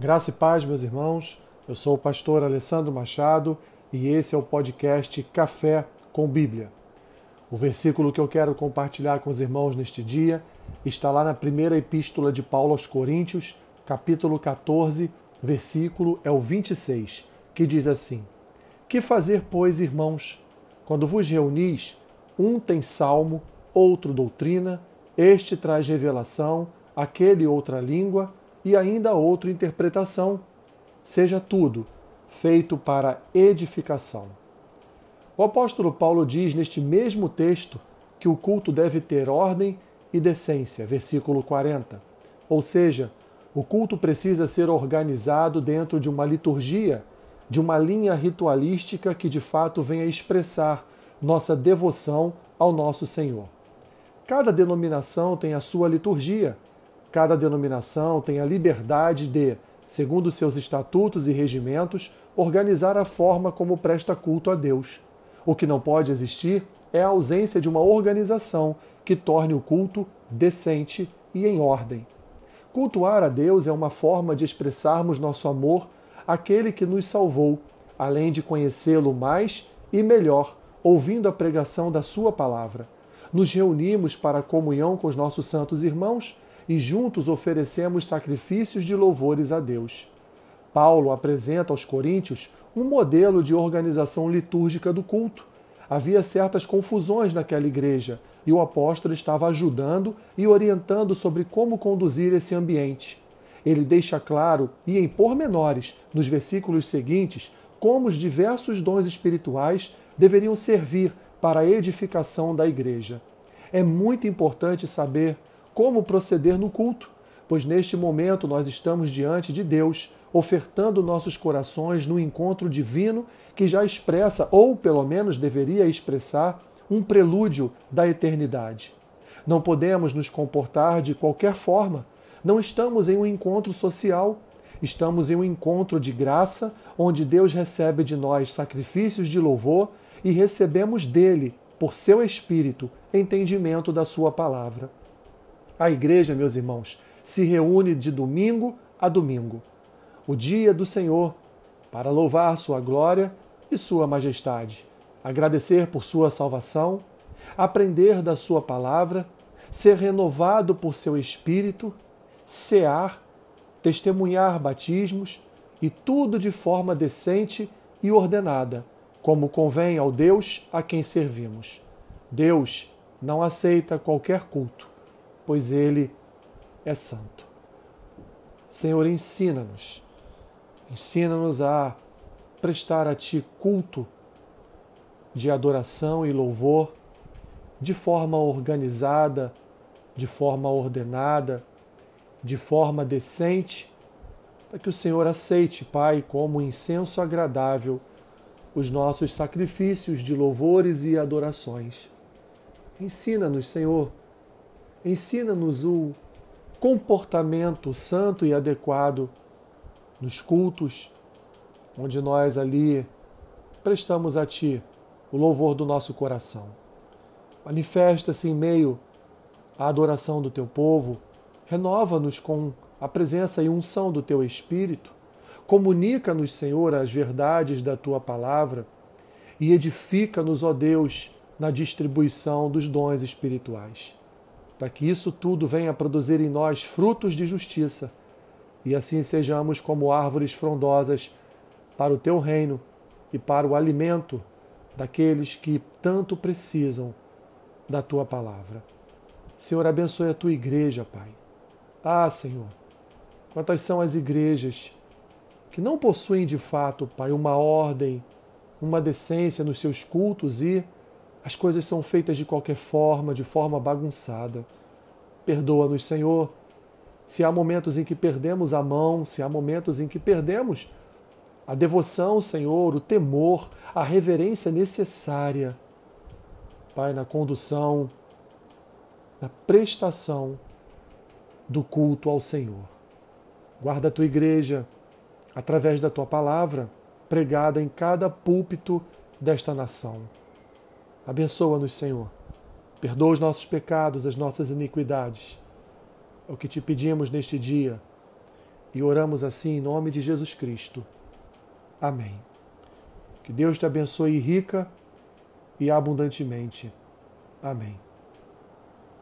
Graça e paz, meus irmãos. Eu sou o pastor Alessandro Machado e esse é o podcast Café com Bíblia. O versículo que eu quero compartilhar com os irmãos neste dia está lá na primeira epístola de Paulo aos Coríntios, capítulo 14, versículo é o 26, que diz assim: Que fazer, pois, irmãos, quando vos reunis, um tem salmo, outro doutrina, este traz revelação, aquele outra língua, e ainda outra interpretação. Seja tudo feito para edificação. O apóstolo Paulo diz neste mesmo texto que o culto deve ter ordem e decência, versículo 40. Ou seja, o culto precisa ser organizado dentro de uma liturgia, de uma linha ritualística que de fato venha expressar nossa devoção ao nosso Senhor. Cada denominação tem a sua liturgia, Cada denominação tem a liberdade de, segundo seus estatutos e regimentos, organizar a forma como presta culto a Deus. O que não pode existir é a ausência de uma organização que torne o culto decente e em ordem. Cultuar a Deus é uma forma de expressarmos nosso amor àquele que nos salvou, além de conhecê-lo mais e melhor, ouvindo a pregação da Sua palavra. Nos reunimos para a comunhão com os nossos santos irmãos e juntos oferecemos sacrifícios de louvores a Deus. Paulo apresenta aos coríntios um modelo de organização litúrgica do culto. Havia certas confusões naquela igreja e o apóstolo estava ajudando e orientando sobre como conduzir esse ambiente. Ele deixa claro, e em pormenores, nos versículos seguintes, como os diversos dons espirituais deveriam servir para a edificação da igreja. É muito importante saber como proceder no culto, pois neste momento nós estamos diante de Deus, ofertando nossos corações no encontro divino que já expressa, ou pelo menos deveria expressar, um prelúdio da eternidade. Não podemos nos comportar de qualquer forma. Não estamos em um encontro social, estamos em um encontro de graça, onde Deus recebe de nós sacrifícios de louvor e recebemos dele, por seu Espírito, entendimento da Sua palavra. A igreja, meus irmãos, se reúne de domingo a domingo, o dia do Senhor, para louvar Sua glória e Sua majestade, agradecer por Sua salvação, aprender da Sua palavra, ser renovado por Seu Espírito, cear, testemunhar batismos e tudo de forma decente e ordenada, como convém ao Deus a quem servimos. Deus não aceita qualquer culto pois Ele é santo. Senhor, ensina-nos, ensina-nos a prestar a Ti culto de adoração e louvor de forma organizada, de forma ordenada, de forma decente, para que o Senhor aceite, Pai, como incenso agradável os nossos sacrifícios de louvores e adorações. Ensina-nos, Senhor, Ensina-nos o comportamento santo e adequado nos cultos, onde nós ali prestamos a Ti o louvor do nosso coração. Manifesta-se em meio à adoração do Teu povo, renova-nos com a presença e unção do Teu Espírito, comunica-nos, Senhor, as verdades da Tua palavra e edifica-nos, ó Deus, na distribuição dos dons espirituais para que isso tudo venha produzir em nós frutos de justiça e assim sejamos como árvores frondosas para o teu reino e para o alimento daqueles que tanto precisam da tua palavra. Senhor, abençoe a tua igreja, Pai. Ah, Senhor, quantas são as igrejas que não possuem de fato, Pai, uma ordem, uma decência nos seus cultos e as coisas são feitas de qualquer forma, de forma bagunçada. Perdoa-nos, Senhor. Se há momentos em que perdemos a mão, se há momentos em que perdemos a devoção, Senhor, o temor, a reverência necessária, Pai, na condução, na prestação do culto ao Senhor. Guarda a tua igreja através da tua palavra pregada em cada púlpito desta nação. Abençoa-nos, Senhor. Perdoa os nossos pecados, as nossas iniquidades. É o que te pedimos neste dia. E oramos assim em nome de Jesus Cristo. Amém. Que Deus te abençoe rica e abundantemente. Amém.